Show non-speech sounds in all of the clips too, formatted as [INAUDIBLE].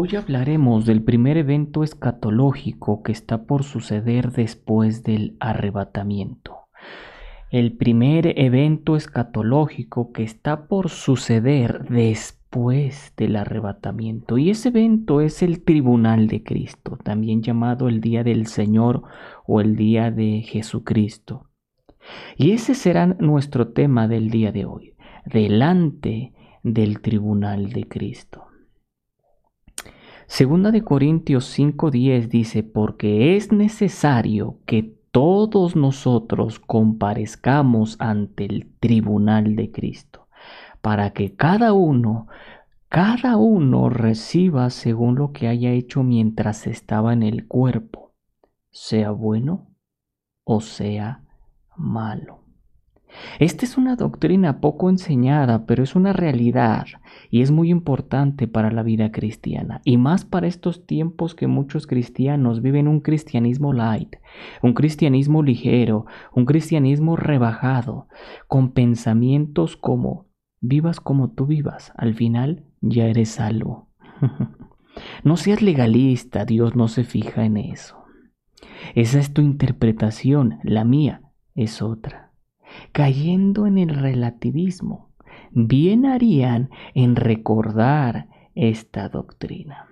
Hoy hablaremos del primer evento escatológico que está por suceder después del arrebatamiento. El primer evento escatológico que está por suceder después del arrebatamiento. Y ese evento es el tribunal de Cristo, también llamado el día del Señor o el día de Jesucristo. Y ese será nuestro tema del día de hoy, delante del tribunal de Cristo. Segunda de Corintios 5:10 dice, porque es necesario que todos nosotros comparezcamos ante el tribunal de Cristo, para que cada uno, cada uno reciba según lo que haya hecho mientras estaba en el cuerpo, sea bueno o sea malo. Esta es una doctrina poco enseñada, pero es una realidad y es muy importante para la vida cristiana, y más para estos tiempos que muchos cristianos viven un cristianismo light, un cristianismo ligero, un cristianismo rebajado, con pensamientos como vivas como tú vivas, al final ya eres salvo. [LAUGHS] no seas legalista, Dios no se fija en eso. Esa es tu interpretación, la mía es otra cayendo en el relativismo. Bien harían en recordar esta doctrina.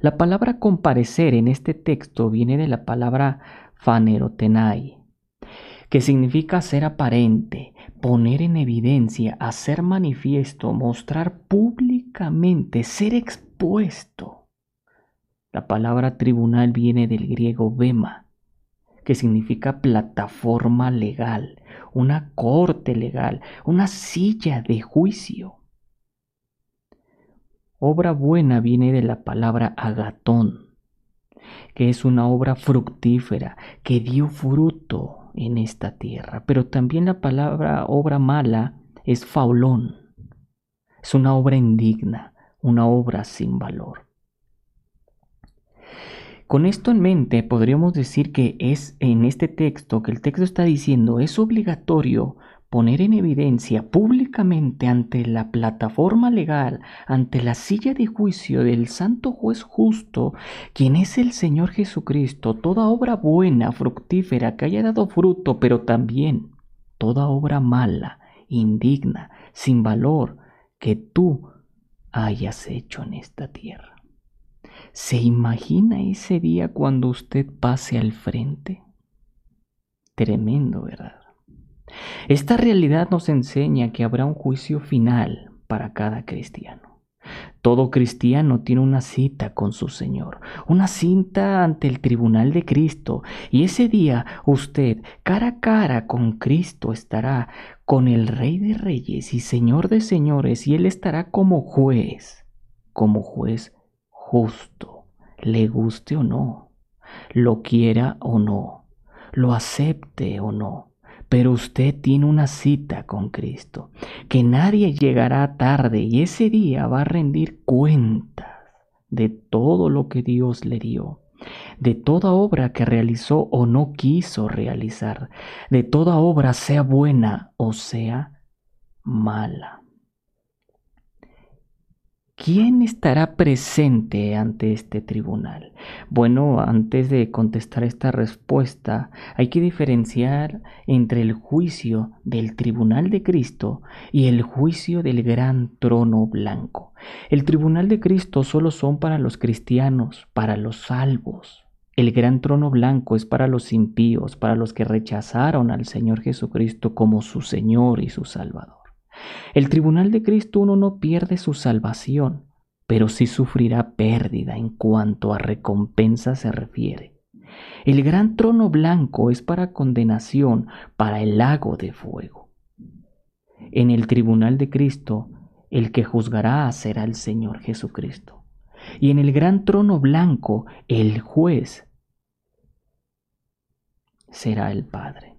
La palabra comparecer en este texto viene de la palabra fanerotenai, que significa ser aparente, poner en evidencia, hacer manifiesto, mostrar públicamente, ser expuesto. La palabra tribunal viene del griego bema, que significa plataforma legal, una corte legal, una silla de juicio. Obra buena viene de la palabra agatón, que es una obra fructífera, que dio fruto en esta tierra. Pero también la palabra obra mala es faulón, es una obra indigna, una obra sin valor. Con esto en mente, podríamos decir que es en este texto que el texto está diciendo es obligatorio poner en evidencia públicamente ante la plataforma legal, ante la silla de juicio del santo juez justo, quien es el Señor Jesucristo, toda obra buena, fructífera, que haya dado fruto, pero también toda obra mala, indigna, sin valor, que tú hayas hecho en esta tierra. ¿Se imagina ese día cuando usted pase al frente? Tremendo, ¿verdad? Esta realidad nos enseña que habrá un juicio final para cada cristiano. Todo cristiano tiene una cita con su Señor, una cinta ante el tribunal de Cristo, y ese día usted cara a cara con Cristo estará con el Rey de Reyes y Señor de Señores, y Él estará como juez, como juez justo, le guste o no, lo quiera o no, lo acepte o no. Pero usted tiene una cita con Cristo, que nadie llegará tarde y ese día va a rendir cuentas de todo lo que Dios le dio, de toda obra que realizó o no quiso realizar, de toda obra sea buena o sea mala. ¿Quién estará presente ante este tribunal? Bueno, antes de contestar esta respuesta, hay que diferenciar entre el juicio del tribunal de Cristo y el juicio del gran trono blanco. El tribunal de Cristo solo son para los cristianos, para los salvos. El gran trono blanco es para los impíos, para los que rechazaron al Señor Jesucristo como su Señor y su Salvador. El tribunal de Cristo uno no pierde su salvación, pero sí sufrirá pérdida en cuanto a recompensa se refiere. El gran trono blanco es para condenación, para el lago de fuego. En el tribunal de Cristo, el que juzgará será el Señor Jesucristo. Y en el gran trono blanco, el juez será el Padre.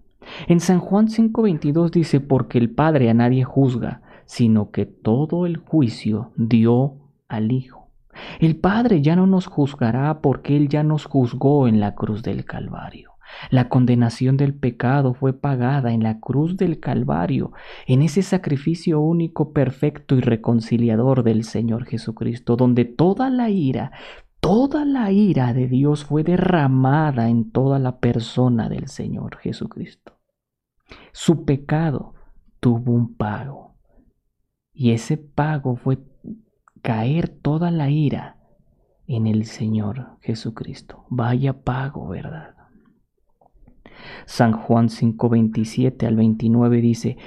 En San Juan 5:22 dice, porque el Padre a nadie juzga, sino que todo el juicio dio al Hijo. El Padre ya no nos juzgará porque Él ya nos juzgó en la cruz del Calvario. La condenación del pecado fue pagada en la cruz del Calvario, en ese sacrificio único, perfecto y reconciliador del Señor Jesucristo, donde toda la ira, toda la ira de Dios fue derramada en toda la persona del Señor Jesucristo. Su pecado tuvo un pago. Y ese pago fue caer toda la ira en el Señor Jesucristo. Vaya pago, ¿verdad? San Juan 5:27 al 29 dice,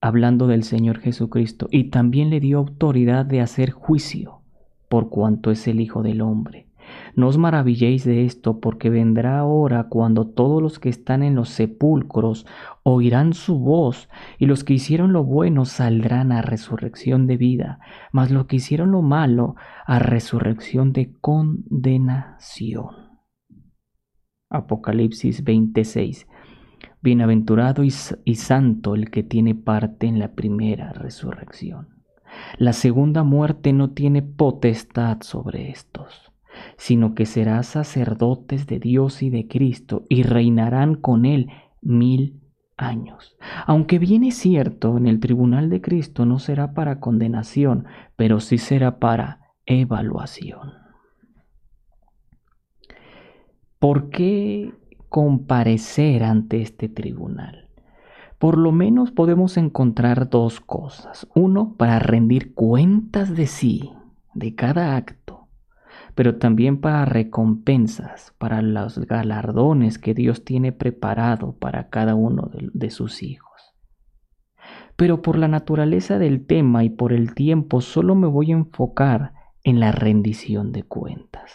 hablando del Señor Jesucristo, y también le dio autoridad de hacer juicio, por cuanto es el Hijo del Hombre no os maravilléis de esto, porque vendrá hora cuando todos los que están en los sepulcros oirán su voz, y los que hicieron lo bueno saldrán a resurrección de vida, mas los que hicieron lo malo a resurrección de condenación. Apocalipsis 26. Bienaventurado y, y santo el que tiene parte en la primera resurrección. La segunda muerte no tiene potestad sobre estos sino que será sacerdotes de Dios y de Cristo y reinarán con él mil años. Aunque bien es cierto, en el tribunal de Cristo no será para condenación, pero sí será para evaluación. ¿Por qué comparecer ante este tribunal? Por lo menos podemos encontrar dos cosas. Uno, para rendir cuentas de sí, de cada acto pero también para recompensas, para los galardones que Dios tiene preparado para cada uno de, sus hijos. Pero por la naturaleza del tema y por el tiempo solo me voy a enfocar en la rendición de cuentas.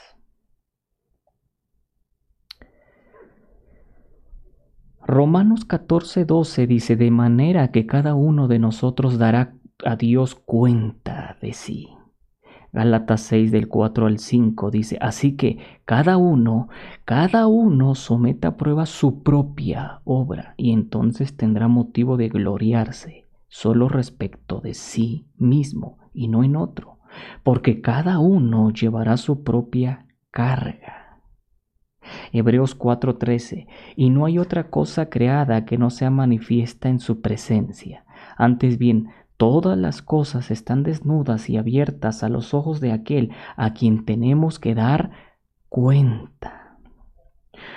Romanos 14:12 dice, de manera que cada uno de nosotros dará a Dios cuenta de sí. Gálatas 6 del 4 al 5 dice, así que cada uno, cada uno someta a prueba su propia obra y entonces tendrá motivo de gloriarse solo respecto de sí mismo y no en otro, porque cada uno llevará su propia carga. Hebreos 4:13, y no hay otra cosa creada que no sea manifiesta en su presencia. Antes bien, Todas las cosas están desnudas y abiertas a los ojos de aquel a quien tenemos que dar cuenta.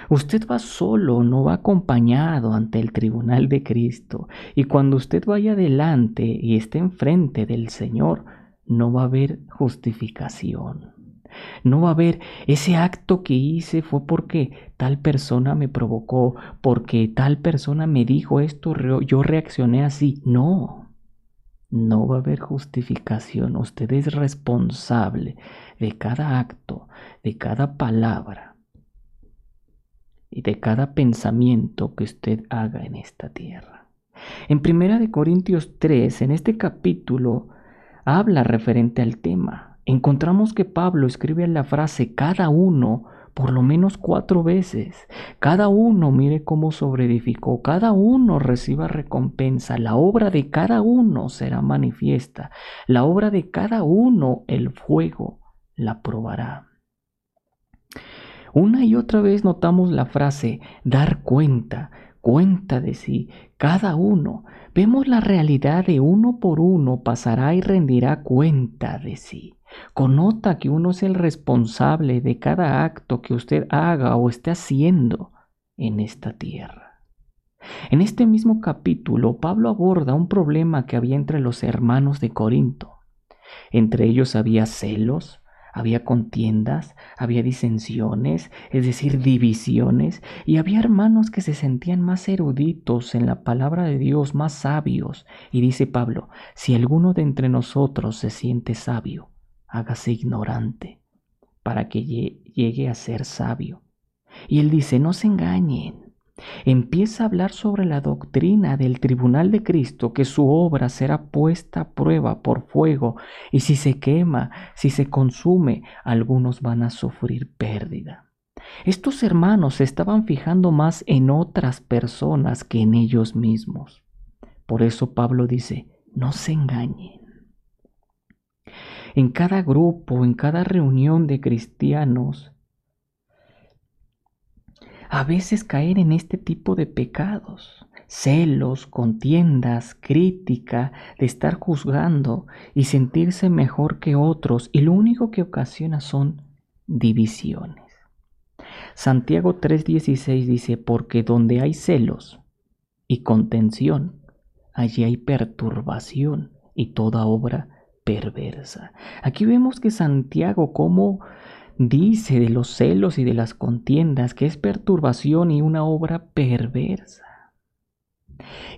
Usted va solo, no va acompañado ante el tribunal de Cristo. Y cuando usted vaya adelante y esté enfrente del Señor, no va a haber justificación. No va a haber ese acto que hice fue porque tal persona me provocó, porque tal persona me dijo esto, yo reaccioné así. No, no va a haber justificación. Usted es responsable de cada acto, de cada palabra y de cada pensamiento que usted haga en esta tierra. En Primera de Corintios 3, en este capítulo, habla referente al tema. Encontramos que Pablo escribe la frase cada uno por lo menos cuatro veces. Cada uno mire cómo sobreedificó, cada uno reciba recompensa, la obra de cada uno será manifiesta, la obra de cada uno el fuego la probará. Una y otra vez notamos la frase dar cuenta, cuenta de sí, cada uno. Vemos la realidad de uno por uno pasará y rendirá cuenta de sí. Conota que uno es el responsable de cada acto que usted haga o esté haciendo en esta tierra. En este mismo capítulo, Pablo aborda un problema que había entre los hermanos de Corinto. Entre ellos había celos, había contiendas, había disensiones, es decir, divisiones, y había hermanos que se sentían más eruditos en la palabra de Dios, más sabios. Y dice Pablo, si alguno de entre nosotros se siente sabio, hágase ignorante para que llegue a ser sabio. Y él dice, no se engañen. Empieza a hablar sobre la doctrina del tribunal de Cristo, que su obra será puesta a prueba por fuego, y si se quema, si se consume, algunos van a sufrir pérdida. Estos hermanos se estaban fijando más en otras personas que en ellos mismos. Por eso Pablo dice, no se engañen. En cada grupo, en cada reunión de cristianos, a veces caer en este tipo de pecados, celos, contiendas, crítica, de estar juzgando y sentirse mejor que otros y lo único que ocasiona son divisiones. Santiago 3:16 dice, porque donde hay celos y contención, allí hay perturbación y toda obra perversa. Aquí vemos que Santiago como dice de los celos y de las contiendas que es perturbación y una obra perversa.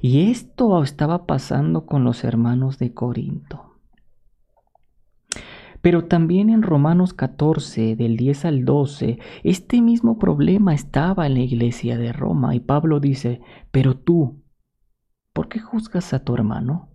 Y esto estaba pasando con los hermanos de Corinto. Pero también en Romanos 14, del 10 al 12, este mismo problema estaba en la iglesia de Roma y Pablo dice, pero tú, ¿por qué juzgas a tu hermano?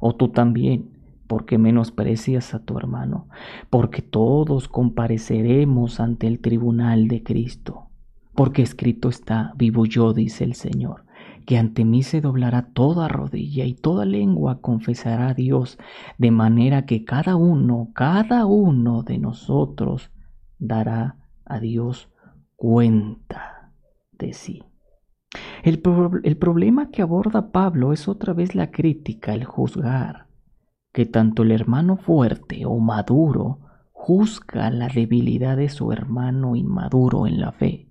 O tú también, ¿por qué menosprecias a tu hermano? Porque todos compareceremos ante el tribunal de Cristo. Porque escrito está, vivo yo, dice el Señor que ante mí se doblará toda rodilla y toda lengua confesará a Dios, de manera que cada uno, cada uno de nosotros dará a Dios cuenta de sí. El, el, problema que aborda Pablo es otra vez la crítica, el juzgar, que tanto el hermano fuerte o maduro juzga la debilidad de su hermano inmaduro en la fe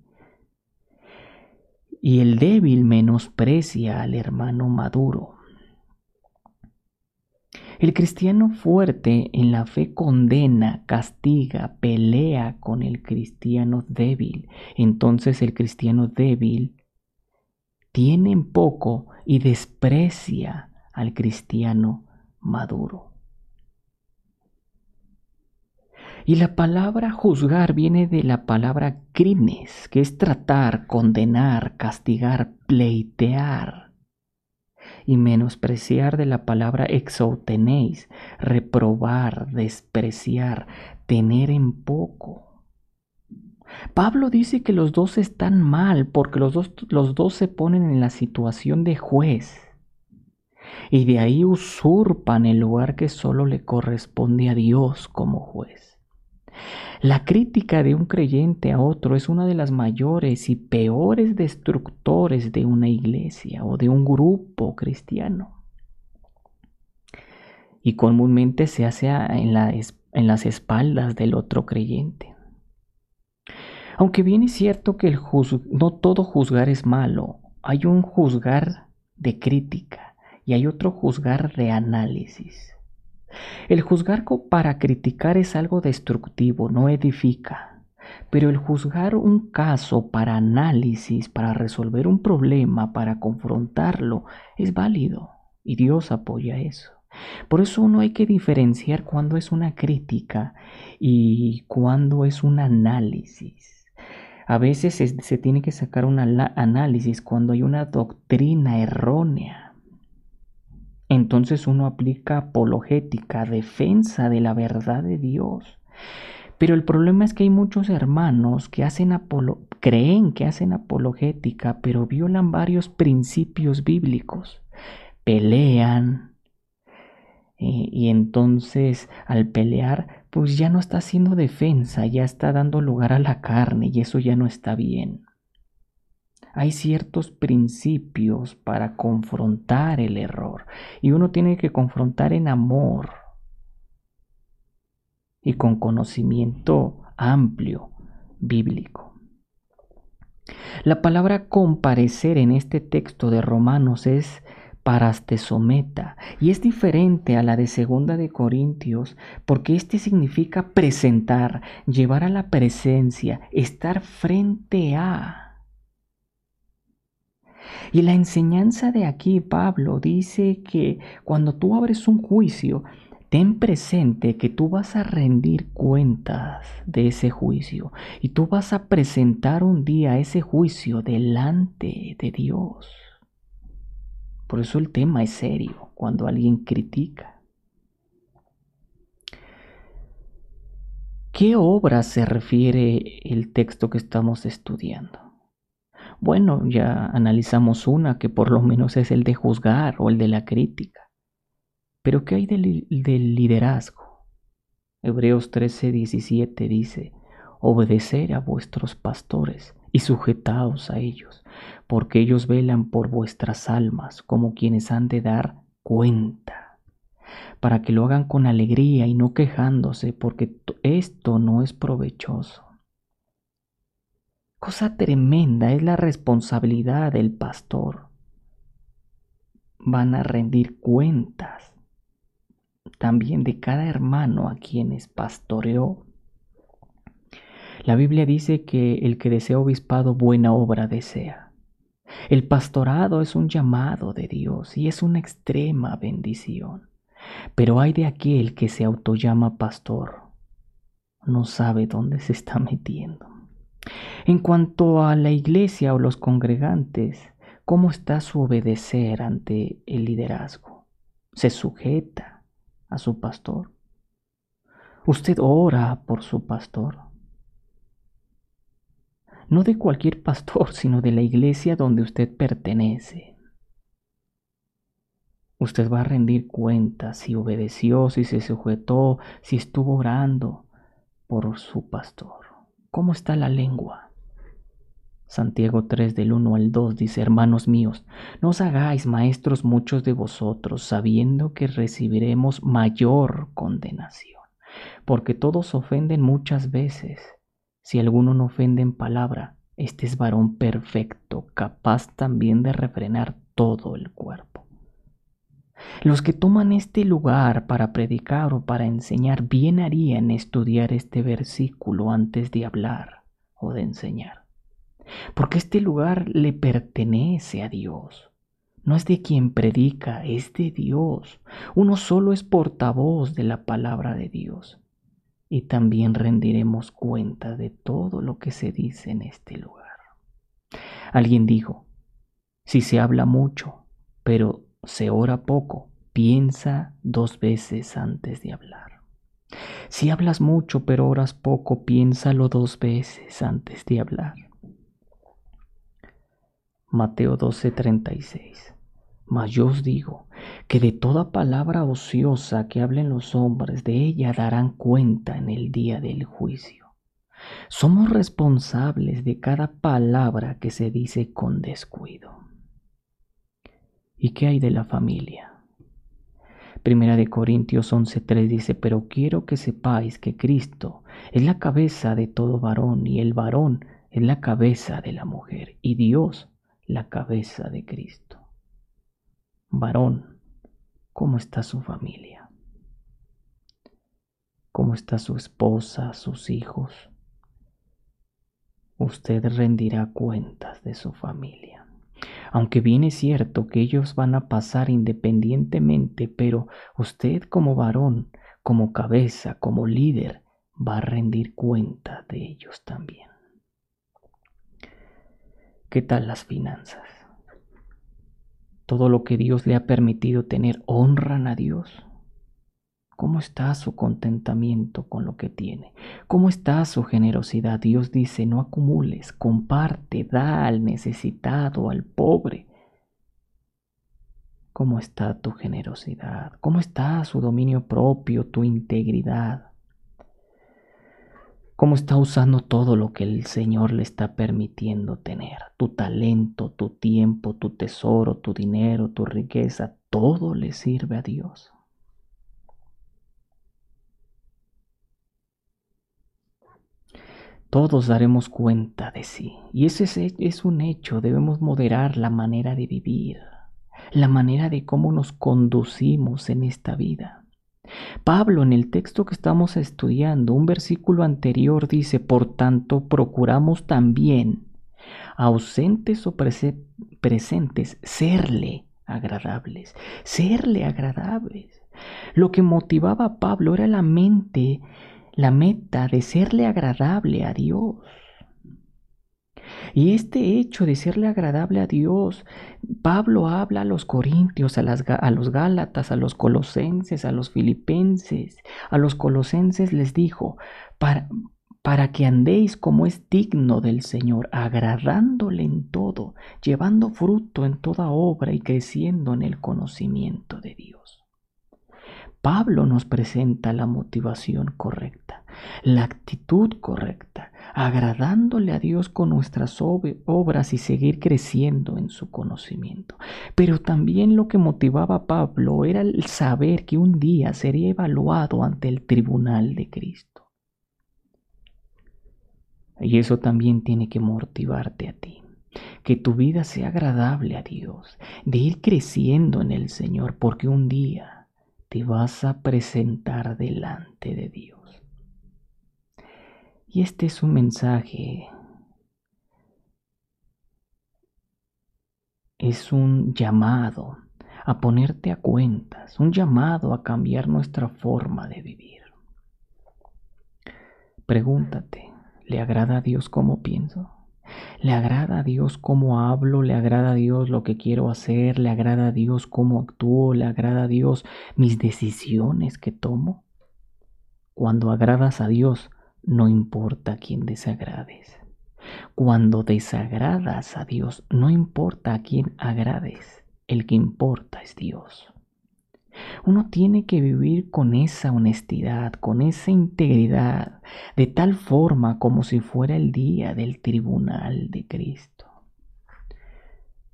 y el débil menosprecia al hermano maduro. El cristiano fuerte en la fe condena, castiga, pelea con el cristiano débil. Entonces el cristiano débil tiene en poco y desprecia al cristiano maduro. Y la palabra juzgar viene de la palabra crines, que es tratar, condenar, castigar, pleitear. Y menospreciar de la palabra exoutenéis, reprobar, despreciar, tener en poco. Pablo dice que los dos están mal porque los dos, los dos se ponen en la situación de juez y de ahí usurpan el lugar que solo le corresponde a Dios como juez. La crítica de un creyente a otro es una de las mayores y peores destructores de una iglesia o de un grupo cristiano. Y comúnmente se hace en, las espaldas del otro creyente. Aunque bien es cierto que no todo juzgar es malo, hay un juzgar de crítica y hay otro juzgar de análisis. El juzgar para criticar es algo destructivo, no edifica. Pero el juzgar un caso para análisis, para resolver un problema, para confrontarlo, es válido. Y Dios apoya eso. Por eso uno hay que diferenciar cuándo es una crítica y cuándo es un análisis. A veces se, se tiene que sacar un análisis cuando hay una doctrina errónea entonces uno aplica apologética, defensa de la verdad de Dios. Pero el problema es que hay muchos hermanos que hacen creen que hacen apologética, pero violan varios principios bíblicos. Pelean. y entonces al pelear, pues ya no está haciendo defensa, ya está dando lugar a la carne y eso ya no está bien hay ciertos principios para confrontar el error y uno tiene que confrontar en amor y con conocimiento amplio bíblico. La palabra comparecer en este texto de Romanos es parastesometa y es diferente a la de segunda de Corintios porque este significa presentar, llevar a la presencia, estar frente a y la enseñanza de aquí, Pablo, dice que cuando tú abres un juicio, ten presente que tú vas a rendir cuentas de ese juicio y tú vas a presentar un día ese juicio delante de Dios. Por eso el tema es serio cuando alguien critica. ¿Qué obra se refiere el texto que estamos estudiando? Bueno, ya analizamos una que por lo menos es el de juzgar o el de la crítica. Pero ¿qué hay del, liderazgo? Hebreos 13, 17 dice, obedecer a vuestros pastores y sujetaos a ellos, porque ellos velan por vuestras almas como quienes han de dar cuenta, para que lo hagan con alegría y no quejándose, porque esto no es provechoso. Cosa tremenda es la responsabilidad del pastor. Van a rendir cuentas también de cada hermano a quienes pastoreó la Biblia dice que el que desea obispado buena obra desea. El pastorado es un llamado de Dios y es una extrema bendición. Pero hay de aquel que se autollama pastor. No sabe dónde se está metiendo. En cuanto a la iglesia o los congregantes, ¿cómo está su obedecer ante el liderazgo? ¿Se sujeta a su pastor? ¿Usted ora por su pastor? no de cualquier pastor, [LAUGHS] sino de la iglesia donde usted pertenece. Usted va a rendir cuenta si obedeció, si se sujetó, si estuvo orando por su pastor. ¿Cómo está la lengua? Santiago 3 del 1 al 2 dice, hermanos míos, no os hagáis maestros muchos de vosotros, sabiendo que recibiremos mayor condenación, porque todos ofenden muchas veces. Si alguno no ofende en palabra, este es varón perfecto, capaz también de refrenar todo el cuerpo. Los que toman este lugar para predicar o para enseñar bien harían estudiar este versículo antes de hablar o de enseñar. Porque este lugar le pertenece a Dios. No es de quien predica, es de Dios. Uno solo es portavoz de la palabra de Dios y también rendiremos cuenta de todo lo que se dice en este lugar. Alguien dijo, si se habla mucho, pero se ora poco, piensa dos veces antes de hablar. Si hablas mucho, pero oras poco, piénsalo dos veces antes de hablar. Mateo 12:36 mas yo os digo que de toda palabra ociosa que hablen los hombres, de ella darán cuenta en el día del juicio. Somos responsables de cada palabra que se dice con descuido. ¿Y qué hay de la familia? Primera de Corintios 11:3 dice, pero quiero que sepáis que Cristo es la cabeza de todo varón y el varón es la cabeza de la mujer y Dios la cabeza de Cristo varón, ¿cómo está su familia? ¿Cómo está su esposa, sus hijos? Usted rendirá cuentas de su familia. Aunque bien es cierto que ellos van a pasar independientemente, pero usted como varón, como cabeza, como líder, va a rendir cuenta de ellos también. ¿Qué tal las finanzas? todo lo que Dios le ha permitido tener, honran a Dios. ¿Cómo está su contentamiento con lo que tiene? ¿Cómo está su generosidad? Dios dice, no acumules, comparte, da al necesitado, al pobre. ¿Cómo está tu generosidad? ¿Cómo está su dominio propio, tu integridad? cómo está usando todo lo que el Señor le está permitiendo tener. Tu talento, tu tiempo, tu tesoro, tu dinero, tu riqueza, todo le sirve a Dios. Todos daremos cuenta de sí. Y ese es, un hecho. Debemos moderar la manera de vivir, la manera de cómo nos conducimos en esta vida. Pablo en el texto que estamos estudiando, un versículo anterior dice, por tanto, procuramos también, ausentes o presentes, serle agradables, serle agradables. Lo que motivaba a Pablo era la mente, la meta de serle agradable a Dios. Y este hecho de serle agradable a Dios, Pablo habla a los corintios, a, a, los gálatas, a los colosenses, a los filipenses. A los colosenses les dijo, para, para que andéis como es digno del Señor, agradándole en todo, llevando fruto en toda obra y creciendo en el conocimiento de Dios. Pablo nos presenta la motivación correcta, la actitud correcta, agradándole a Dios con nuestras obras y seguir creciendo en su conocimiento. Pero también lo que motivaba a Pablo era el saber que un día sería evaluado ante el tribunal de Cristo. Y eso también tiene que motivarte a ti. Que tu vida sea agradable a Dios, de ir creciendo en el Señor, porque un día te vas a presentar delante de Dios. Y este es un mensaje, es un llamado a ponerte a cuentas, un llamado a cambiar nuestra forma de vivir. Pregúntate, ¿le agrada a Dios cómo pienso? ¿Le agrada a Dios cómo hablo? ¿Le agrada a Dios lo que quiero hacer? ¿Le agrada a Dios cómo actúo? ¿Le agrada a Dios mis decisiones que tomo? Cuando agradas a Dios, no importa a quién desagrades. Cuando desagradas a Dios, no importa a quién agrades, el que importa es Dios. Uno tiene que vivir con esa honestidad, con esa integridad, de tal forma como si fuera el día del tribunal de Cristo.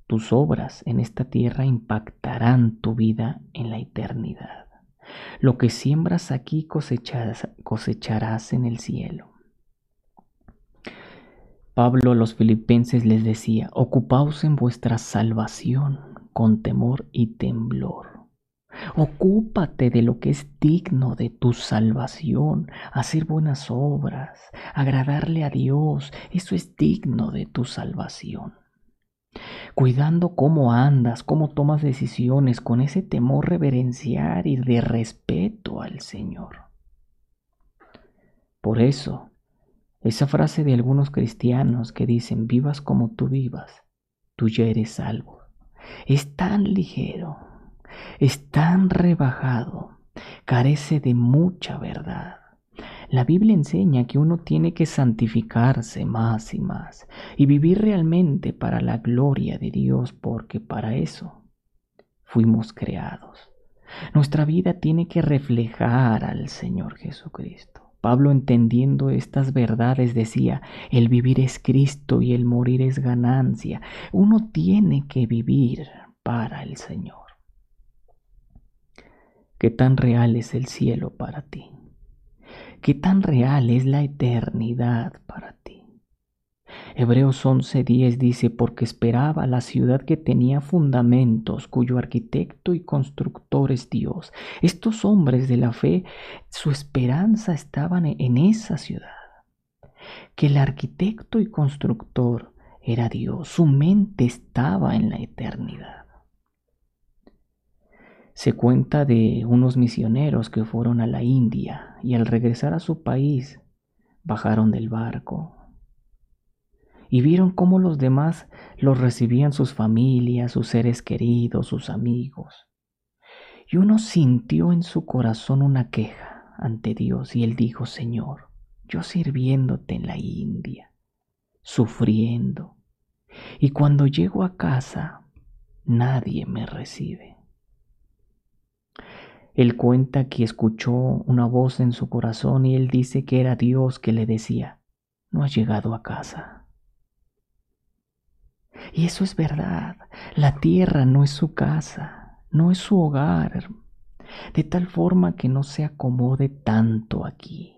Tus obras en esta tierra impactarán tu vida en la eternidad. Lo que siembras aquí cosecharás, en el cielo. Pablo a los filipenses les decía, ocupaos en vuestra salvación con temor y temblor. Ocúpate de lo que es digno de tu salvación, hacer buenas obras, agradarle a Dios, eso es digno de tu salvación cuidando cómo andas, cómo tomas decisiones, con ese temor reverenciar y de respeto al Señor. Por eso, esa frase de algunos cristianos que dicen, vivas como tú vivas, tú ya eres salvo, es tan ligero, es tan rebajado, carece de mucha verdad. La Biblia enseña que uno tiene que santificarse más y más y vivir realmente para la gloria de Dios porque para eso fuimos creados. Nuestra vida tiene que reflejar al Señor Jesucristo. Pablo entendiendo estas verdades decía, el vivir es Cristo y el morir es ganancia. Uno tiene que vivir para el Señor. ¿Qué tan real es el cielo para ti? ¿Qué tan real es la eternidad para ti? Hebreos 11:10 dice, porque esperaba la ciudad que tenía fundamentos, cuyo arquitecto y constructor es Dios. Estos hombres de la fe, su esperanza estaba en esa ciudad. Que el arquitecto y constructor era Dios, su mente estaba en la eternidad. Se cuenta de unos misioneros que fueron a la India y al regresar a su país bajaron del barco y vieron cómo los demás los recibían sus familias, sus seres queridos, sus amigos. Y uno sintió en su corazón una queja ante Dios y él dijo, Señor, yo sirviéndote en la India, sufriendo, y cuando llego a casa nadie me recibe. Él cuenta que escuchó una voz en su corazón y él dice que era Dios que le decía, no has llegado a casa. Y eso es verdad, la tierra no es su casa, no es su hogar, de tal forma que no se acomode tanto aquí,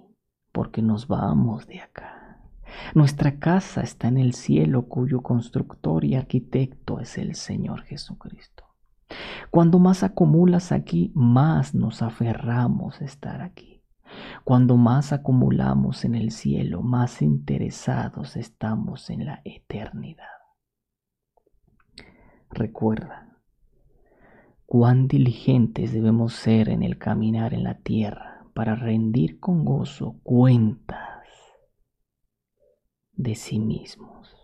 porque nos vamos de acá. Nuestra casa está en el cielo cuyo constructor y arquitecto es el Señor Jesucristo. Cuando más acumulas aquí, más nos aferramos a estar aquí. Cuando más acumulamos en el cielo, más interesados estamos en la eternidad. Recuerda, cuán diligentes debemos ser en el caminar en la tierra para rendir con gozo cuentas de sí mismos.